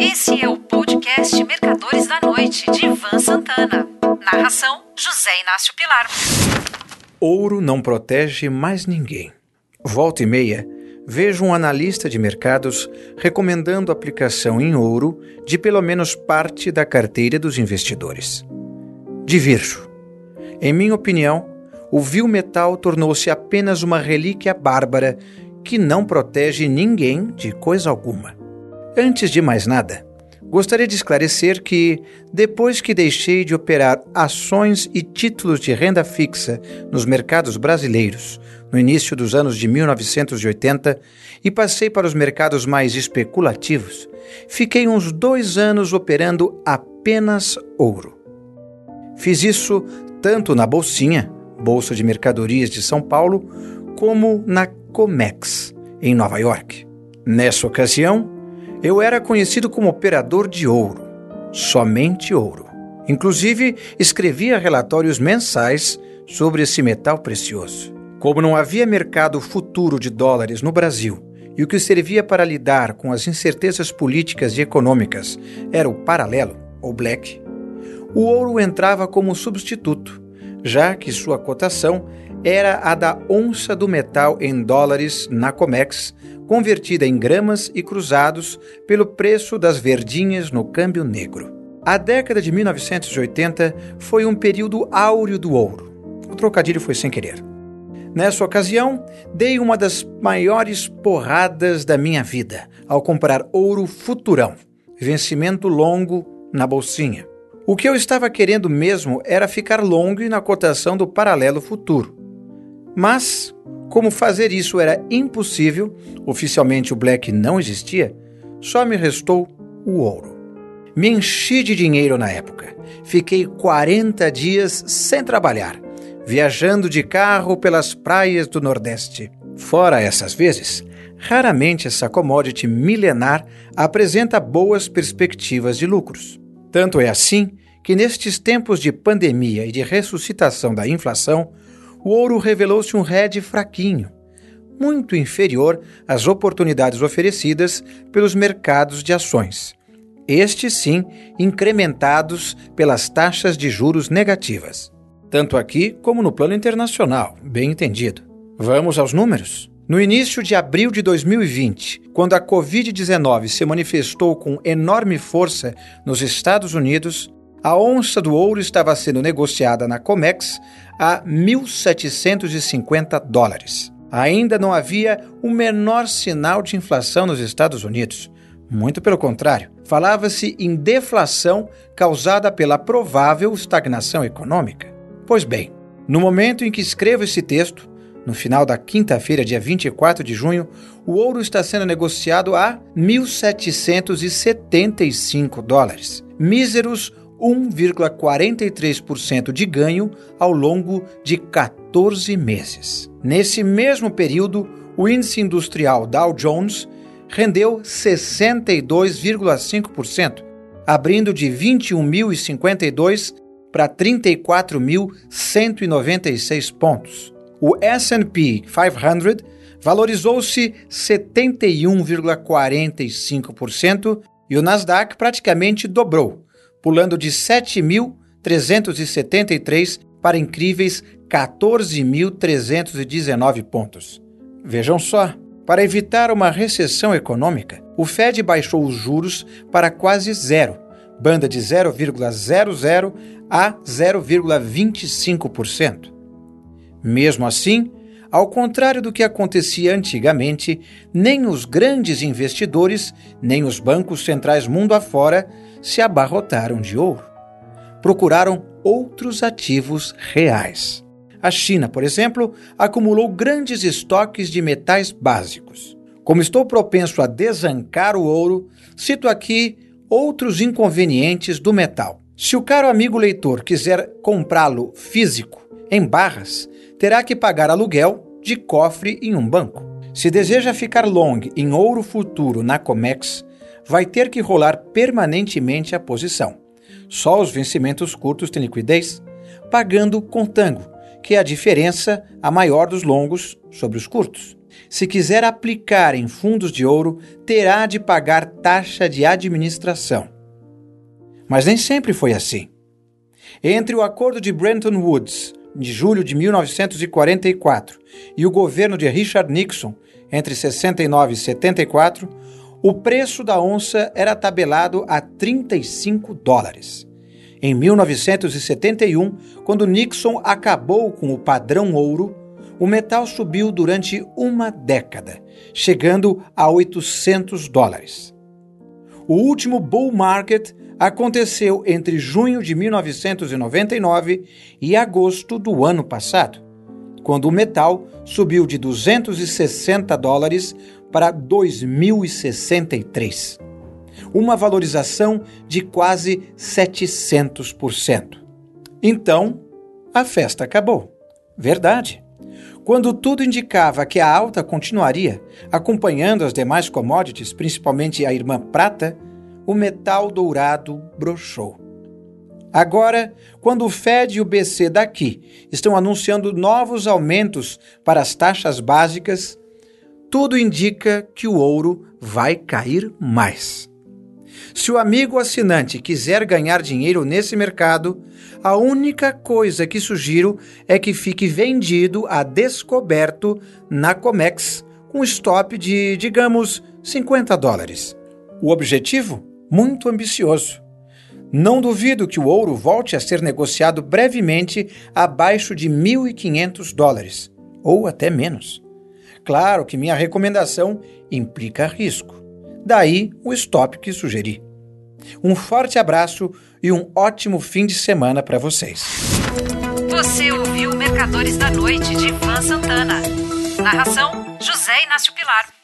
Esse é o podcast Mercadores da Noite, de Ivan Santana. Narração: José Inácio Pilar. Ouro não protege mais ninguém. Volta e meia, vejo um analista de mercados recomendando aplicação em ouro de pelo menos parte da carteira dos investidores. Divirjo. Em minha opinião, o vil metal tornou-se apenas uma relíquia bárbara que não protege ninguém de coisa alguma. Antes de mais nada, gostaria de esclarecer que, depois que deixei de operar ações e títulos de renda fixa nos mercados brasileiros no início dos anos de 1980 e passei para os mercados mais especulativos, fiquei uns dois anos operando apenas ouro. Fiz isso tanto na Bolsinha, Bolsa de Mercadorias de São Paulo, como na Comex, em Nova York. Nessa ocasião, eu era conhecido como operador de ouro, somente ouro. Inclusive, escrevia relatórios mensais sobre esse metal precioso. Como não havia mercado futuro de dólares no Brasil e o que servia para lidar com as incertezas políticas e econômicas era o paralelo, ou black, o ouro entrava como substituto, já que sua cotação era a da onça do metal em dólares na COMEX convertida em gramas e cruzados pelo preço das verdinhas no câmbio negro. A década de 1980 foi um período áureo do ouro. O trocadilho foi sem querer. Nessa ocasião, dei uma das maiores porradas da minha vida ao comprar ouro futurão, vencimento longo na bolsinha. O que eu estava querendo mesmo era ficar longo na cotação do paralelo futuro. Mas, como fazer isso era impossível, oficialmente o black não existia, só me restou o ouro. Me enchi de dinheiro na época. Fiquei 40 dias sem trabalhar, viajando de carro pelas praias do Nordeste. Fora essas vezes, raramente essa commodity milenar apresenta boas perspectivas de lucros. Tanto é assim que, nestes tempos de pandemia e de ressuscitação da inflação, o ouro revelou-se um hedge fraquinho, muito inferior às oportunidades oferecidas pelos mercados de ações. Estes sim incrementados pelas taxas de juros negativas. Tanto aqui como no plano internacional, bem entendido. Vamos aos números? No início de abril de 2020, quando a Covid-19 se manifestou com enorme força nos Estados Unidos, a onça do ouro estava sendo negociada na COMEX a 1.750 dólares. Ainda não havia o menor sinal de inflação nos Estados Unidos. Muito pelo contrário, falava-se em deflação causada pela provável estagnação econômica. Pois bem, no momento em que escrevo esse texto, no final da quinta-feira, dia 24 de junho, o ouro está sendo negociado a 1.775 dólares. Míseros 1,43% de ganho ao longo de 14 meses. Nesse mesmo período, o índice industrial Dow Jones rendeu 62,5%, abrindo de 21.052 para 34.196 pontos. O S&P 500 valorizou-se 71,45% e o Nasdaq praticamente dobrou, pulando de 7.373 para incríveis 14.319 pontos. Vejam só, para evitar uma recessão econômica, o Fed baixou os juros para quase zero, banda de 0,00 a 0,25%. Mesmo assim, ao contrário do que acontecia antigamente, nem os grandes investidores, nem os bancos centrais mundo afora se abarrotaram de ouro. Procuraram outros ativos reais. A China, por exemplo, acumulou grandes estoques de metais básicos. Como estou propenso a desancar o ouro, cito aqui outros inconvenientes do metal. Se o caro amigo leitor quiser comprá-lo físico, em barras, terá que pagar aluguel de cofre em um banco. Se deseja ficar long em ouro futuro na Comex, vai ter que rolar permanentemente a posição. Só os vencimentos curtos têm liquidez, pagando com tango, que é a diferença a maior dos longos sobre os curtos. Se quiser aplicar em fundos de ouro, terá de pagar taxa de administração. Mas nem sempre foi assim. Entre o acordo de Bretton Woods, de julho de 1944, e o governo de Richard Nixon, entre 69 e 74, o preço da onça era tabelado a 35 dólares. Em 1971, quando Nixon acabou com o padrão ouro, o metal subiu durante uma década, chegando a 800 dólares. O último bull market aconteceu entre junho de 1999 e agosto do ano passado, quando o metal subiu de 260 dólares para 2.063, uma valorização de quase 700%. Então, a festa acabou. Verdade. Quando tudo indicava que a alta continuaria, acompanhando as demais commodities, principalmente a irmã prata, o metal dourado brochou. Agora, quando o Fed e o BC daqui estão anunciando novos aumentos para as taxas básicas, tudo indica que o ouro vai cair mais. Se o amigo assinante quiser ganhar dinheiro nesse mercado, a única coisa que sugiro é que fique vendido a descoberto na Comex com stop de, digamos, 50 dólares. O objetivo? Muito ambicioso. Não duvido que o ouro volte a ser negociado brevemente abaixo de 1.500 dólares, ou até menos. Claro que minha recomendação implica risco. Daí o stop que sugeri. Um forte abraço e um ótimo fim de semana para vocês. Você ouviu Mercadores da Noite de Ivan Santana. Narração: José Inácio Pilar.